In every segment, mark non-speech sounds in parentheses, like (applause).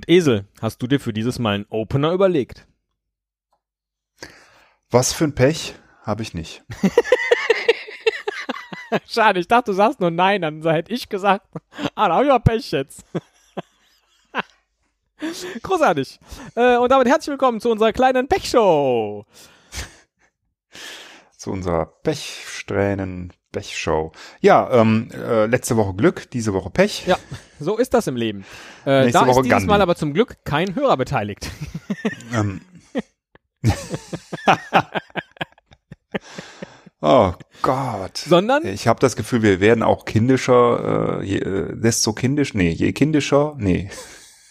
Und Esel, hast du dir für dieses Mal einen Opener überlegt? Was für ein Pech habe ich nicht. (laughs) Schade, ich dachte, du sagst nur nein, dann hätte ich gesagt, (laughs) ah, da habe ich mal Pech jetzt. (laughs) Großartig. Äh, und damit herzlich willkommen zu unserer kleinen Pechshow. Zu unserer Pechsträhnen Pechshow. Ja, ähm, äh, letzte Woche Glück, diese Woche Pech. Ja, so ist das im Leben. Äh, Nächste da Woche ist dieses Gandhi. Mal aber zum Glück kein Hörer beteiligt. (laughs) Ähm. (laughs) oh Gott. Sondern, Ich habe das Gefühl, wir werden auch kindischer, äh, je, äh, desto kindisch, nee, je kindischer, nee.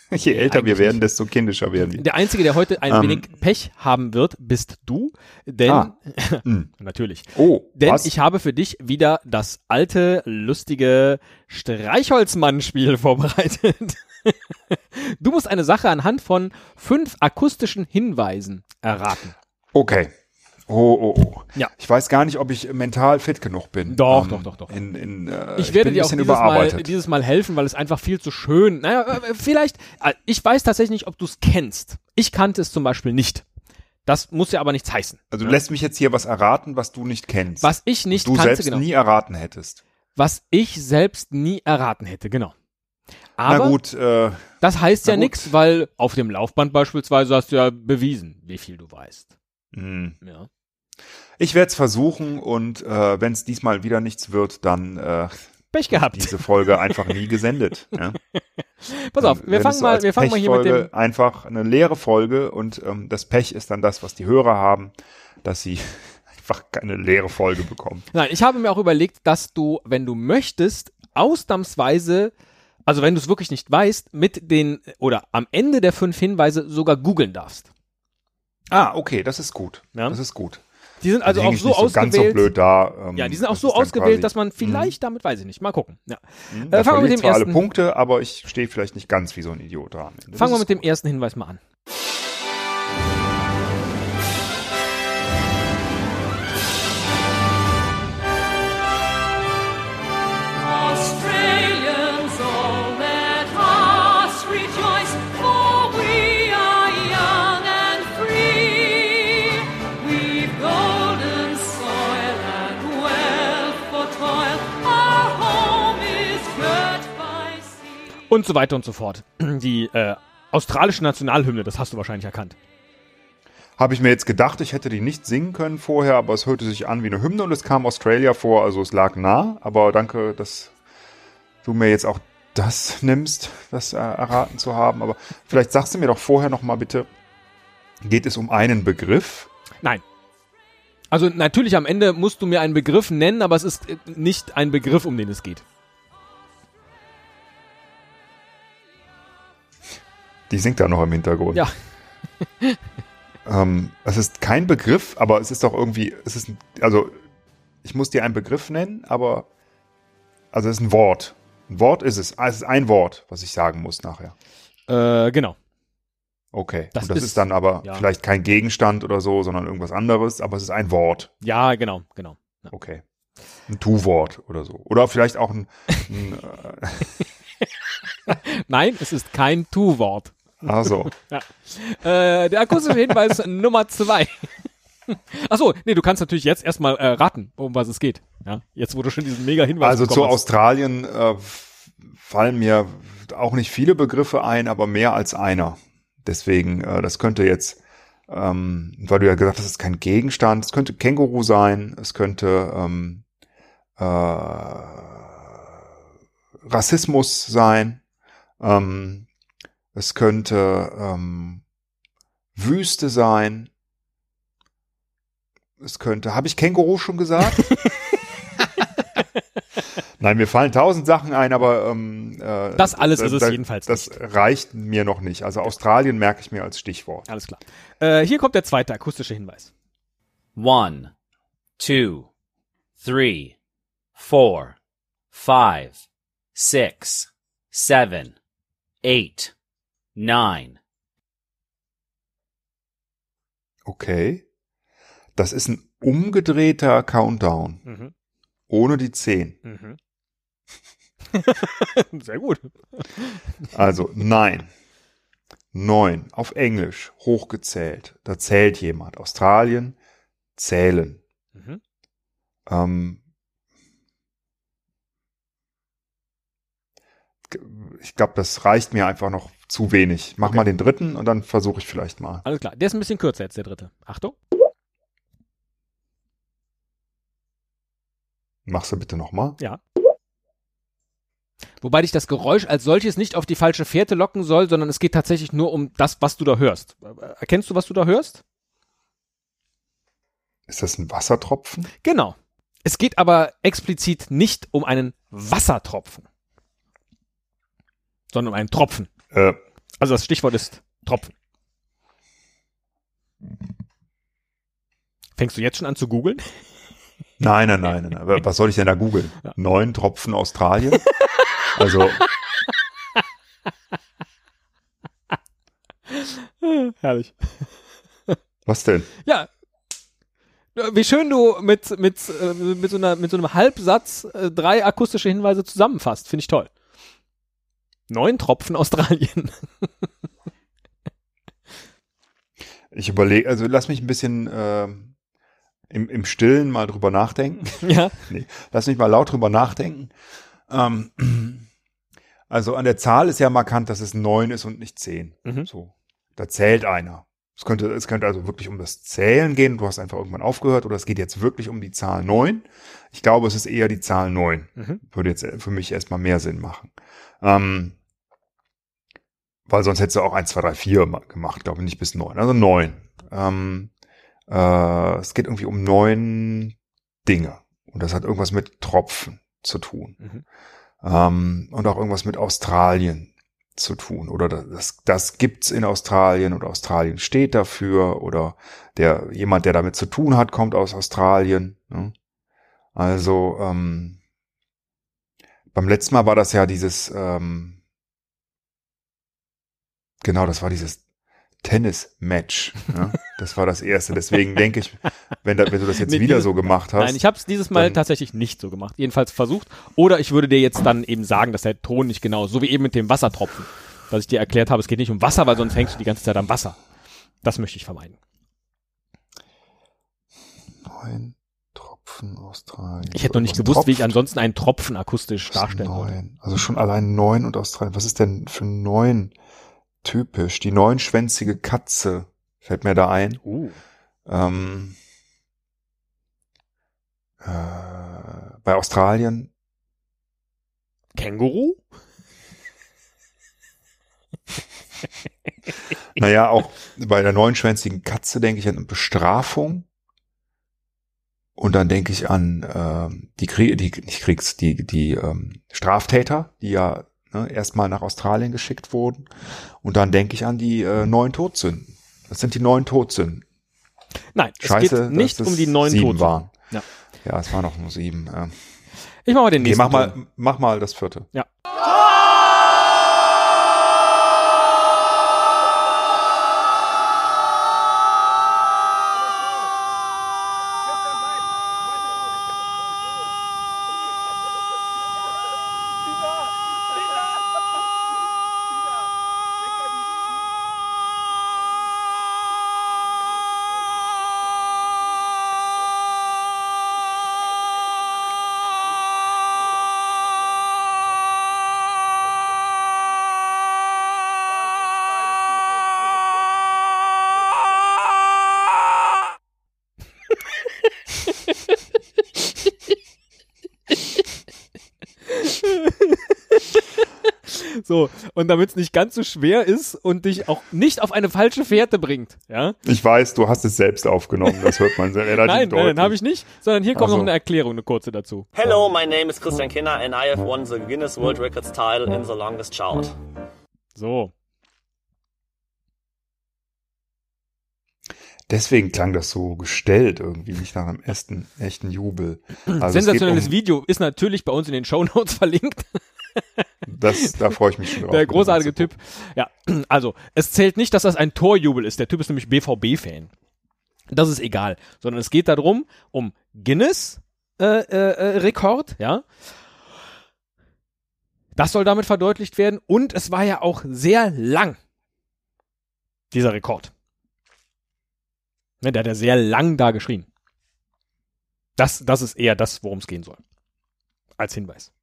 (laughs) Je älter wir eigentlich werden, desto kindischer werden wir. der Einzige, der heute ein Ähm. wenig Pech haben wird, bist du. Denn, Ah. (laughs) Hm. natürlich. Oh, Denn was? ich habe für dich wieder das alte, lustige Streichholzmann-Spiel (laughs) vorbereitet. Du musst eine Sache anhand von fünf akustischen Hinweisen erraten. Okay. Oh, oh, oh. Ja. Ich weiß gar nicht, ob ich mental fit genug bin. Doch, doch, doch, doch. In, in, äh, Ich werde bin dir auch dieses Mal, dieses Mal helfen, weil es einfach viel zu schön. Naja, äh, vielleicht, äh, ich weiß tatsächlich nicht, ob du es kennst. Ich kannte es zum Beispiel nicht. Das muss ja aber nichts heißen. also du lässt mich jetzt hier was erraten, was du nicht kennst. Was ich nicht du kannte, selbst genau. nie erraten hättest. Was ich selbst nie erraten hätte, genau. Aber Na gut, äh, das heißt ja nichts, weil auf dem Laufband beispielsweise hast du ja bewiesen, wie viel du weißt. mh. Ja. Ich werde es versuchen und äh, wenn es diesmal wieder nichts wird, dann äh, Pech gehabt. diese Folge einfach nie gesendet. Ja? (laughs) Pass auf, wir fangen so mal, wir fangen mal hier mit dem, Einfach eine leere Folge und ähm, das Pech ist dann das, was die Hörer haben, dass sie (laughs) einfach keine leere Folge bekommen. Nein, ich habe mir auch überlegt, dass du, wenn du möchtest, ausnahmsweise, also wenn du es wirklich nicht weißt, mit den, oder am Ende der fünf Hinweise sogar googeln darfst. Ah, okay, das ist gut. Ja. Das ist gut. Die sind also auch so nicht so ganz so ausgewählt. blöd da. ähm, ja, die sind auch so ausgewählt, dass man vielleicht damit, weiß ich nicht, mal gucken. Ja. Mhm, Äh, fangen wir mit dem zwar alle ersten- Punkte, aber ich stehe vielleicht nicht ganz wie so ein Idiot da. Fangen wir mit dem ersten Hinweis mal an. Und so weiter und so fort. Die äh, australische Nationalhymne, das hast du wahrscheinlich erkannt. Habe ich mir jetzt gedacht, ich hätte die nicht singen können vorher, aber es hörte sich an wie eine Hymne und es kam Australia vor, also es lag nah. Aber danke, dass du mir jetzt auch das nimmst, das äh, erraten zu haben. Aber vielleicht sagst du mir doch vorher noch mal bitte, geht es um einen Begriff? Nein. Also natürlich am Ende musst du mir einen Begriff nennen, aber es ist äh, nicht ein Begriff, um den es geht. Die singt da noch im Hintergrund. Ja. (laughs) Ähm, es ist kein Begriff, aber es ist doch irgendwie, es ist, ein- also ich muss dir einen Begriff nennen, aber also es ist ein Wort. Ein Wort ist es. Ah, Es ist ein Wort, was ich sagen muss nachher. Äh, genau. Okay. Das Und das ist- ist, dann aber ja. vielleicht kein Gegenstand oder so, sondern irgendwas anderes, aber es ist ein Wort. Ja, genau, genau. Okay. Ein Tu-Wort oder so. Oder vielleicht auch ein, ein äh, (laughs) Nein, es ist kein Tu-Wort. Also, (laughs) Äh, der akustische Hinweis (laughs) Nummer zwei. Achso, nee, du kannst natürlich jetzt erstmal äh, raten, um was es geht. Ja, jetzt wo du schon diesen mega Hinweis also zu hast. Australien äh, fallen mir auch nicht viele Begriffe ein, aber mehr als einer. Deswegen, äh, das könnte jetzt, ähm, weil du ja gesagt hast, es ist kein Gegenstand, es könnte Känguru sein, es könnte ähm, äh, Rassismus sein, ähm, es könnte ähm, Wüste sein, es könnte, habe ich Känguru schon gesagt? (laughs) (laughs) Nein, mir fallen tausend Sachen ein, aber ähm, äh, Das alles ist es da- jedenfalls Das reicht mir noch nicht. Also Australien merke ich mir als Stichwort. Alles klar. Äh, hier kommt der zweite akustische Hinweis. One, two, three, four, five, six, seven, eight, nine. Okay. Das ist ein umgedrehter Countdown. Mhm. Ohne die zehn. Mhm. (laughs) Sehr gut. Also nein, Neun. Auf Englisch. Hochgezählt. Da zählt jemand. Australien. Zählen. Mhm. Ähm, ich glaube, das reicht mir einfach noch zu wenig. Mach Okay. mal den dritten und dann versuche ich vielleicht mal. Alles klar. Der ist ein bisschen kürzer jetzt, der dritte. Achtung. Machst du bitte nochmal? Ja. Wobei dich das Geräusch als solches nicht auf die falsche Fährte locken soll, sondern es geht tatsächlich nur um das, was du da hörst. Erkennst du, was du da hörst? Ist das ein Wassertropfen? Genau. Es geht aber explizit nicht um einen Wassertropfen, sondern um einen Tropfen. Äh, Also das Stichwort ist Tropfen. Fängst du jetzt schon an zu googeln? (laughs) nein, nein, nein, nein. Was soll ich denn da googeln? Ja. Neun Tropfen Australien? (laughs) also, (laughs) Herrlich. was denn? Ja. Wie schön du mit, mit, äh, mit, so, einer, mit so einem Halbsatz äh, drei akustische Hinweise zusammenfasst. Finde ich toll. Neun Tropfen Australien. Ich überlege, also lass mich ein bisschen ähm, im, im Stillen mal drüber nachdenken. (laughs) ja. Nee, lass mich mal laut drüber nachdenken. Ähm, also an der Zahl ist ja markant, dass es neun ist und nicht zehn. Mhm. So, da zählt einer. Es könnte, es könnte also wirklich um das Zählen gehen. Du hast einfach irgendwann aufgehört oder es geht jetzt wirklich um die Zahl neun. Ich glaube, es ist eher die Zahl neun. Mhm. Würde jetzt für mich erstmal mehr Sinn machen. Ähm, weil sonst hättest du auch eins, zwei, drei, vier ma- gemacht, glaube ich, nicht bis neun. Also neun. Ähm, äh, es geht irgendwie um neun Dinge. Und das hat irgendwas mit Tropfen zu tun. Mhm. Ähm, und auch irgendwas mit Australien zu tun. Oder das, das gibt's in Australien oder Australien steht dafür oder der, jemand, der damit zu tun hat, kommt aus Australien. Ne? Also, ähm, beim letzten Mal war das ja dieses, ähm, genau, das war dieses Tennis-Match. Ne? Das war das erste. Deswegen denke ich, wenn, da, wenn du das jetzt (laughs) Nee, wieder dieses- so gemacht hast. Nein, ich habe es dieses Mal dann- tatsächlich nicht so gemacht. Jedenfalls versucht. Oder ich würde dir jetzt dann eben sagen, dass der Ton nicht genau, so wie eben mit dem Wassertropfen, dass ich dir erklärt habe, es geht nicht um Wasser, weil sonst hängst du die ganze Zeit am Wasser. Das möchte ich vermeiden. Neun Tropfen Australien. Ich hätte noch nicht Was gewusst, wie ich tropft? ansonsten einen Tropfen akustisch darstellen würde. Neun. Also schon allein neun und Australien. Was ist denn für neun typisch? Die neunschwänzige Katze fällt mir da ein. Uh. Ähm, äh, bei Australien Känguru? (laughs) Naja, auch bei der neunschwänzigen Katze denke ich an Bestrafung. Und dann denke ich an ähm, die, Krie die nicht Kriegs, die, die ähm, Straftäter, die ja ne, erstmal nach Australien geschickt wurden. Und dann denke ich an die äh, neun Todsünden. Das sind die neun Todsünden. Nein, es Scheiße, geht nicht um es die neuen sieben Toten. waren. Ja. Ja, es waren noch nur sieben. Äh. Ich mach mal den Okay, nächsten. mach mal, mach mal das vierte. Ja. So, und damit es nicht ganz so schwer ist und dich auch nicht auf eine falsche Fährte bringt, ja? Ich weiß, du hast es selbst aufgenommen. Das hört man sehr (laughs) relativ Nein, deutlich. nein, nein, habe ich nicht, sondern hier kommt Ach so. noch eine Erklärung, eine kurze dazu. Hello, my name is Christian Kinner and I have won the Guinness World Records title in the longest shout. So. Deswegen klang das so gestellt irgendwie, nicht nach einem echten, echten Jubel. Also es Sensationelles um, Video ist natürlich bei uns in den Shownotes (laughs) verlinkt. Das, da freue ich mich schon (laughs) drauf. Der großartige. Typ. Ja, also, es zählt nicht, dass das ein Torjubel ist. Der Typ ist nämlich BVB-Fan. Das ist egal. Sondern es geht darum, um Guinness äh, äh, äh, Rekord, ja. Das soll damit verdeutlicht werden. Und es war ja auch sehr lang. Dieser Rekord. Ne, der hat ja sehr lang da geschrien. Das, das ist eher das, worum es gehen soll. Als Hinweis.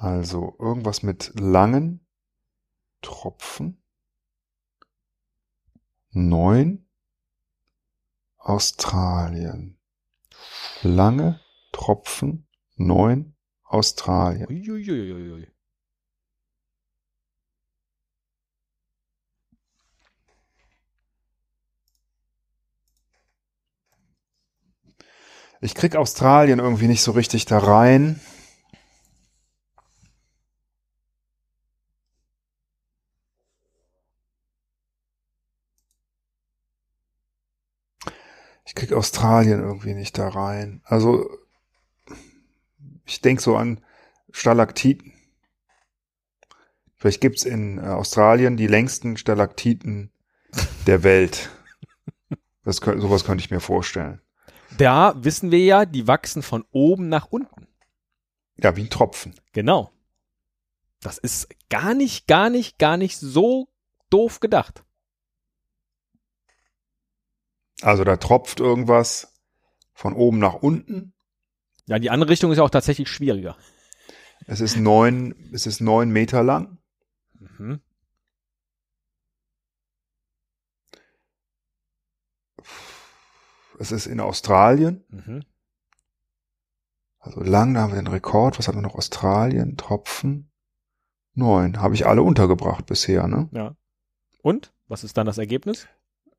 Also irgendwas mit langen Tropfen. Neun. Australien. Lange Tropfen. Neun. Australien. Uiuiuiui. Ich krieg Australien irgendwie nicht so richtig da rein. Ich krieg Australien irgendwie nicht da rein. Also ich denk so an Stalaktiten. Vielleicht gibt's in äh, Australien die längsten Stalaktiten der Welt. Das, kö- sowas könnte ich mir vorstellen. Da wissen wir ja, die wachsen von oben nach unten. Ja, wie ein Tropfen. Genau. Das ist gar nicht, gar nicht, gar nicht so doof gedacht. Also da tropft irgendwas von oben nach unten. Ja, die andere Richtung ist ja auch tatsächlich schwieriger. Es ist neun, es ist neun Meter lang. Mhm. Es ist in Australien. Mhm. Also lang, da haben wir den Rekord. Was hatten wir noch? Australien, Tropfen. Neun. Habe ich alle untergebracht bisher, ne? Ja. Und? Was ist dann das Ergebnis?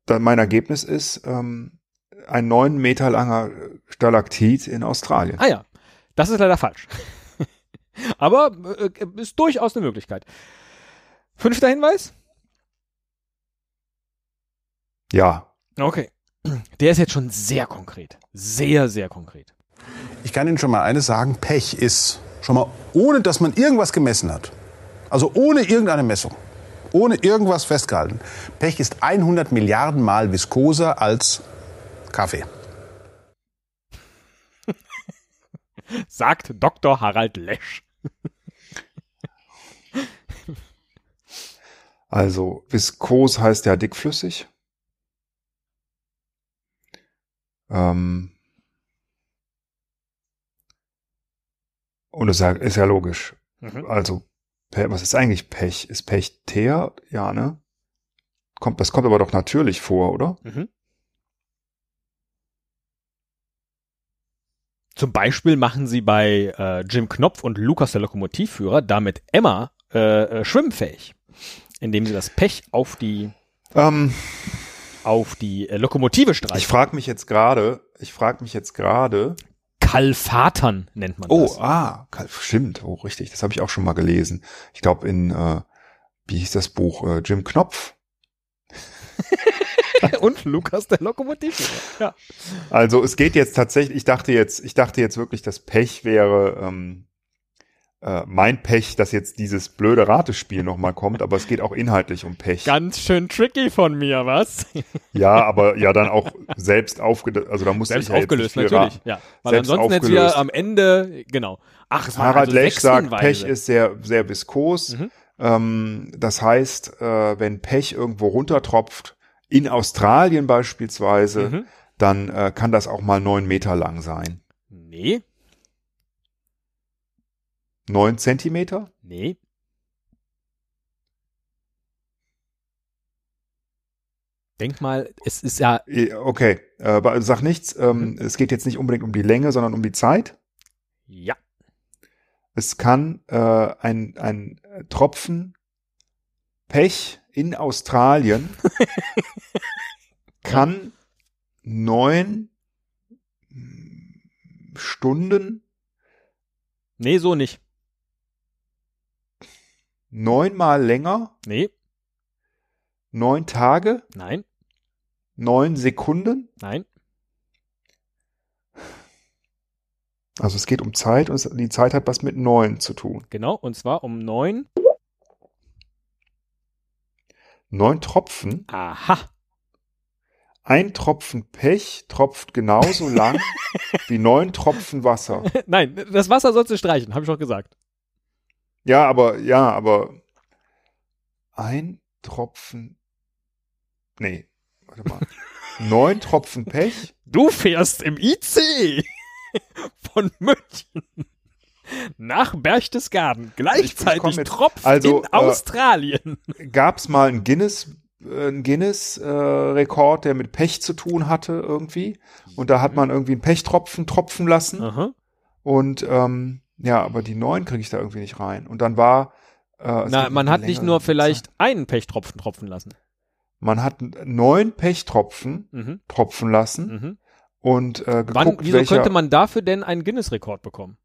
Dann mein Ergebnis ist ähm, ein neun Meter langer Stalaktit in Australien. Ah ja, das ist leider falsch. (laughs) Aber äh, ist durchaus eine Möglichkeit. Fünfter Hinweis? Ja. Okay. Der ist jetzt schon sehr konkret. Sehr, sehr konkret. Ich kann Ihnen schon mal eines sagen, Pech ist schon mal, ohne dass man irgendwas gemessen hat, also ohne irgendeine Messung, ohne irgendwas festgehalten, Pech ist 100 Milliarden Mal viskoser als Kaffee. (laughs) Sagt Dr. Harald Lesch. Also viskos heißt ja dickflüssig. Ähm und es ist ja, logisch. Mhm. Also, was ist eigentlich Pech? Ist Pech Teer? Ja, ne? Kommt, das kommt aber doch natürlich vor, oder? Mhm. Zum Beispiel machen sie bei äh, Jim Knopf und Lukas der Lokomotivführer damit Emma äh, äh, schwimmfähig, indem sie das Pech auf die Ähm, auf die äh, Lokomotive ich streichen. frage mich jetzt gerade, ich frage mich jetzt gerade, Kalfatern nennt man Oh, das. ah, Kal- stimmt, oh, richtig, das habe ich auch schon mal gelesen. Ich glaube in, äh, wie hieß das Buch, äh, Jim Knopf. (laughs) und Lukas der Lokomotivführer. Ja. Also es geht jetzt tatsächlich, ich dachte jetzt, ich dachte jetzt wirklich, dass Pech wäre ähm, äh, mein Pech, dass jetzt dieses blöde Ratespiel nochmal kommt, aber es geht auch inhaltlich um Pech. Ganz schön tricky von mir, was? Ja, aber ja dann auch selbst aufgelöst, also da musste Selbst ich ja jetzt aufgelöst, natürlich. Ja. Weil Selbst ansonsten jetzt aufgelöst. wieder am Ende, genau. Ach, es waren Harald also sechs sagt. Pech ist sehr, sehr viskos. Mhm. Ähm, das heißt, äh, wenn Pech irgendwo runtertropft, in Australien beispielsweise, Mhm. dann äh, kann das auch mal neun Meter lang sein. Nee, Neun Zentimeter? nee. Denk mal, es ist ja, Okay, äh, sag nichts. Ähm, Mhm. Es geht jetzt nicht unbedingt um die Länge, sondern um die Zeit. ja, Es kann äh, ein, ein Tropfen Pech in Australien (laughs) kann neun Stunden, nee, so nicht. Neunmal länger, Nee, neun Tage, nein, neun Sekunden. nein. Also es geht um Zeit und die Zeit hat was mit neun zu tun. Genau, und zwar um neun. Neun Tropfen, Aha. ein Tropfen Pech tropft genauso lang (laughs) wie neun Tropfen Wasser. Nein, das Wasser sollst du streichen, habe ich doch gesagt. Ja, aber, ja, aber ein Tropfen. Nee, warte mal. (laughs) Neun Tropfen Pech. Du fährst im IC (laughs) von München nach Berchtesgaden. Gleichzeitig jetzt- tropft also, in äh, Australien. Gab es mal einen Guinness, äh, einen Guinness-Rekord, der mit Pech zu tun hatte irgendwie. Und da hat man irgendwie einen Pechtropfen tropfen lassen. Aha. Und ähm, ja, aber die neun kriege ich da irgendwie nicht rein. Und dann war. Äh, Na, man hat nicht nur Zeit. vielleicht einen Pechtropfen tropfen lassen. Man hat neun Pechtropfen Mhm. tropfen lassen Mhm. und äh, geguckt, Wann, wieso welcher. könnte man dafür denn einen Guinness-Rekord bekommen?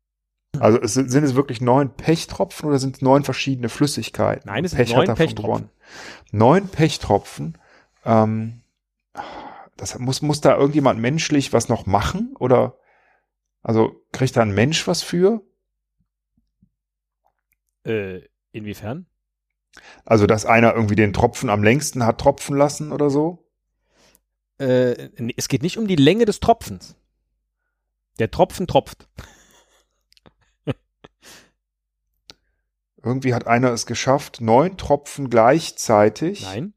also es sind, sind es wirklich neun Pechtropfen oder sind es neun verschiedene Flüssigkeiten? Nein, es sind Pech hat neun Pechtropfen. gewonnen. Neun Pechtropfen. Ähm, das muss, muss da irgendjemand menschlich was noch machen? Oder also kriegt da ein Mensch was für? Äh, inwiefern? Also, dass einer irgendwie den Tropfen am längsten hat tropfen lassen oder so? Äh, es geht nicht um die Länge des Tropfens. Der Tropfen tropft. Irgendwie hat einer es geschafft, neun Tropfen gleichzeitig, Nein,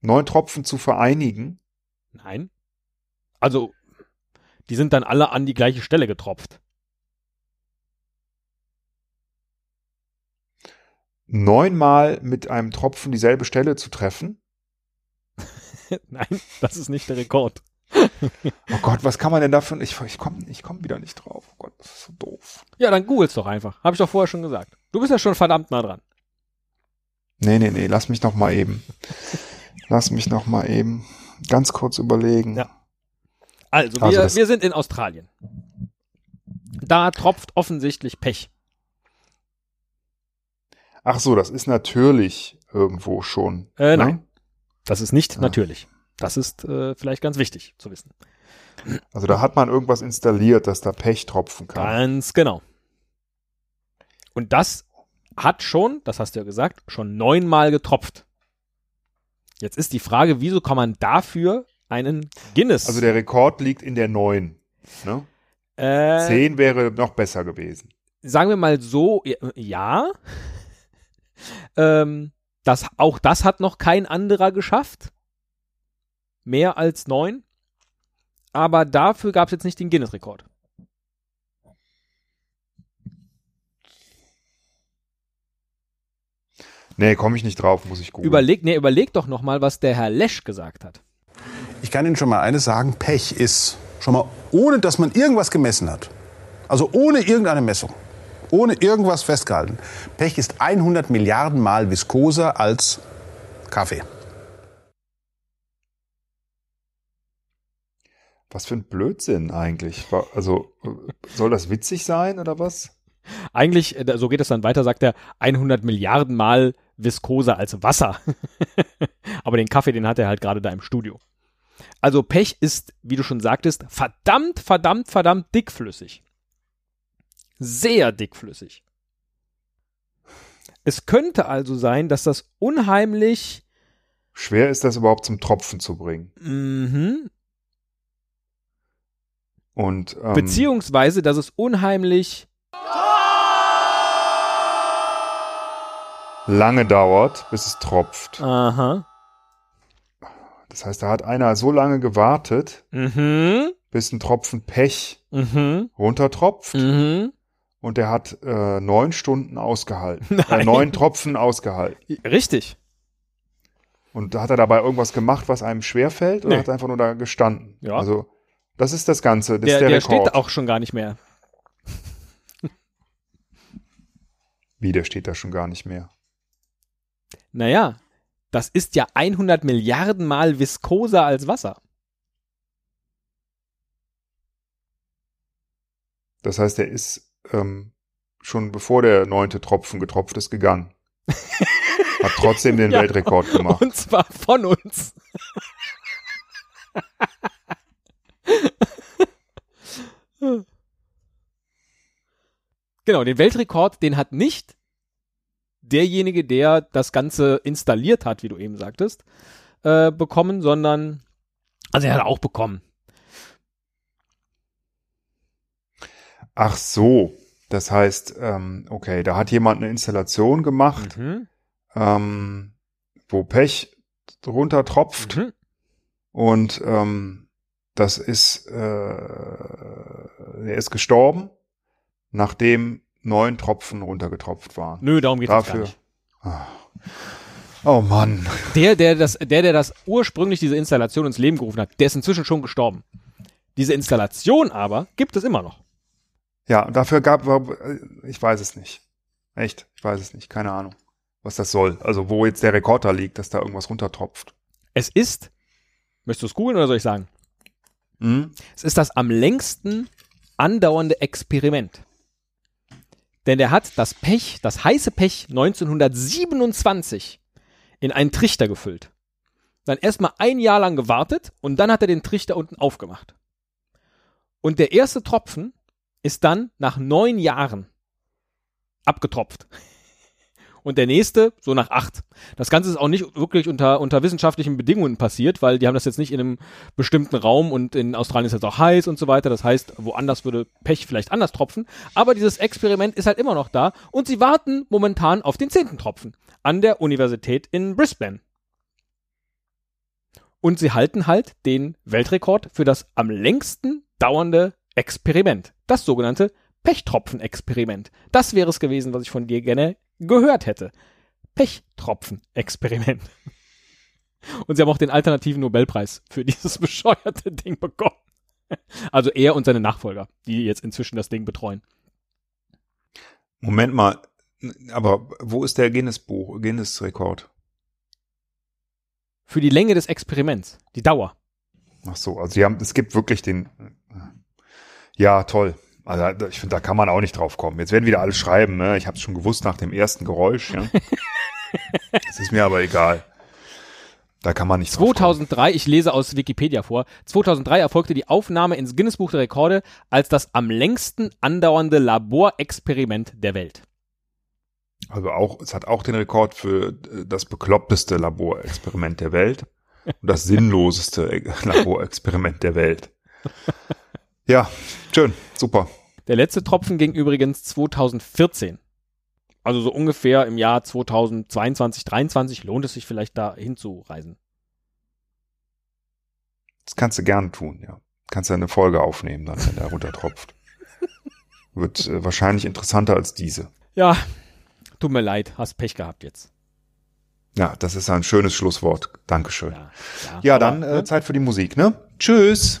neun Tropfen zu vereinigen. nein. Also, die sind dann alle an die gleiche Stelle getropft. Neunmal mit einem Tropfen dieselbe Stelle zu treffen. (laughs) Nein, das ist nicht der Rekord. Oh Gott, was kann man denn dafür? Ich, ich komme ich komm wieder nicht drauf. Oh Gott, das ist so doof. Ja, dann googel's doch einfach. Habe ich doch vorher schon gesagt. Du bist ja schon verdammt nah dran. Nee, nee, nee, lass mich noch mal eben. Lass mich noch mal eben ganz kurz überlegen. Ja. Also, Also wir, wir sind in Australien. Da tropft offensichtlich Pech. Ach so, das ist natürlich irgendwo schon. Äh, ne? nein. Das ist nicht Ah. natürlich. Das ist äh, vielleicht ganz wichtig zu wissen. Also da hat man irgendwas installiert, dass da Pech tropfen kann. Ganz genau. Und das hat schon, das hast du ja gesagt, schon neunmal getropft. Jetzt ist die Frage, wieso kann man dafür einen Guinness? Also der Rekord liegt in der neun. Ne? äh, Zehn wäre noch besser gewesen. sagen wir mal so, ja. Ähm, das, auch das hat noch kein anderer geschafft. Mehr als neun. Aber dafür gab es jetzt nicht den Guinness-Rekord. Nee, komme ich nicht drauf, muss ich googeln. Überleg, nee, überleg doch noch mal, was der Herr Lesch gesagt hat. Ich kann Ihnen schon mal eines sagen, Pech ist schon mal, ohne dass man irgendwas gemessen hat, also ohne irgendeine Messung, ohne irgendwas festgehalten, Pech ist 100 Milliarden Mal viskoser als Kaffee. Was für ein Blödsinn eigentlich. Also soll das witzig sein oder was? Eigentlich, äh, so geht es dann weiter, sagt er, 100 Milliarden Mal viskoser als Wasser. (laughs) Aber den Kaffee, den hat er halt gerade da im Studio. Also Pech ist, wie du schon sagtest, verdammt, verdammt, verdammt dickflüssig. Sehr dickflüssig. Es könnte also sein, dass das unheimlich, Schwer ist das überhaupt zum Tropfen zu bringen. mhm, Und ähm, beziehungsweise, dass es unheimlich, lange dauert, bis es tropft. aha, Das heißt, da hat einer so lange gewartet, mhm, bis ein Tropfen Pech mhm, runtertropft mhm, und der hat äh, neun Stunden ausgehalten. (laughs) Äh, neun Tropfen ausgehalten. richtig. Und hat er dabei irgendwas gemacht, was einem schwerfällt oder Nee. hat er einfach nur da gestanden? Ja. Also, das ist das Ganze. Das Der, ist der, der Rekord. steht auch schon gar nicht mehr. (laughs) Wie, der steht da schon gar nicht mehr. Naja, das ist ja 100 Milliarden Mal viskoser als Wasser. Das heißt, er ist ähm, schon bevor der neunte Tropfen getropft ist, gegangen. Hat trotzdem den (laughs) Ja. Weltrekord gemacht. Und zwar von uns. (laughs) genau, den Weltrekord, den hat nicht derjenige, der das Ganze installiert hat, wie du eben sagtest, äh, bekommen, sondern, also er hat auch bekommen. Ach so. Das heißt, ähm, okay, da hat jemand eine Installation gemacht, Mhm. ähm, wo Pech runtertropft Mhm. und ähm, das ist, äh, er ist gestorben, nachdem neun Tropfen runtergetropft waren. Nö, darum geht es gar Dafür. nicht. Oh Mann. Der, der das, der, der das ursprünglich diese Installation ins Leben gerufen hat, der ist inzwischen schon gestorben. Diese Installation aber gibt es immer noch. Ja, dafür gab, ich weiß es nicht. Echt, ich weiß es nicht, keine Ahnung, was das soll. Also wo jetzt der Rekord da liegt, dass da irgendwas runtertropft. Es ist, möchtest du es googeln oder soll ich sagen? Mhm. Es ist das am längsten andauernde Experiment. Denn der hat das Pech, das heiße Pech 1927 in einen Trichter gefüllt. Dann erstmal ein Jahr lang gewartet und dann hat er den Trichter unten aufgemacht. Und der erste Tropfen ist dann nach neun Jahren abgetropft. Und der nächste so nach acht. Das Ganze ist auch nicht wirklich unter, unter wissenschaftlichen Bedingungen passiert, weil die haben das jetzt nicht in einem bestimmten Raum und in Australien ist es auch heiß und so weiter. Das heißt, woanders würde Pech vielleicht anders tropfen. Aber dieses Experiment ist halt immer noch da und sie warten momentan auf den zehnten Tropfen an der Universität in Brisbane. Und sie halten halt den Weltrekord für das am längsten dauernde Experiment. Das sogenannte Pechtropfen-Experiment. Das wäre es gewesen, was ich von dir gerne gehört hätte. Pechtropfen-Experiment. Und sie haben auch den alternativen Nobelpreis für (laughs) dieses bescheuerte Ding bekommen. Also er und seine Nachfolger, die jetzt inzwischen das Ding betreuen. Moment mal, aber wo ist der Guinness-Buch, Guinness-Rekord? Für die Länge des Experiments, die Dauer. Ach so, also haben, es gibt wirklich den, ja, toll. Also ich finde, da kann man auch nicht drauf kommen. Jetzt werden wieder alle schreiben, ne? ich habe es schon gewusst nach dem ersten Geräusch. Ja? (laughs) Es ist mir aber egal. Da kann man nicht drauf kommen. 2003, ich lese aus Wikipedia vor, 2003 erfolgte die Aufnahme ins Guinness-Buch der Rekorde als das am längsten andauernde Laborexperiment der Welt. Also auch, es hat auch den Rekord für äh, das bekloppteste Laborexperiment der Welt (laughs) und das sinnloseste Laborexperiment der Welt. Ja, schön, super. Der letzte Tropfen ging übrigens 2014. Also so ungefähr im Jahr 2022, 2023 lohnt es sich vielleicht da hinzureisen. Das kannst du gerne tun, ja. Kannst du eine Folge aufnehmen, dann, wenn der runtertropft. (laughs) Wird äh, wahrscheinlich interessanter als diese. Ja, tut mir leid, hast Pech gehabt jetzt. Ja, das ist ein schönes Schlusswort. Dankeschön. Ja, Ja, aber, dann äh, ne? Zeit für die Musik, ne? Tschüss.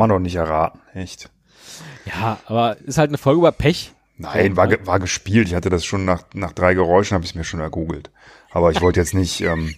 man doch nicht erraten, echt. Ja, aber ist halt eine Folge über Pech. Nein, war, ge- war gespielt. Ich hatte das schon nach, nach drei Geräuschen, habe ich es mir schon ergoogelt. Aber ich wollte jetzt nicht, ähm,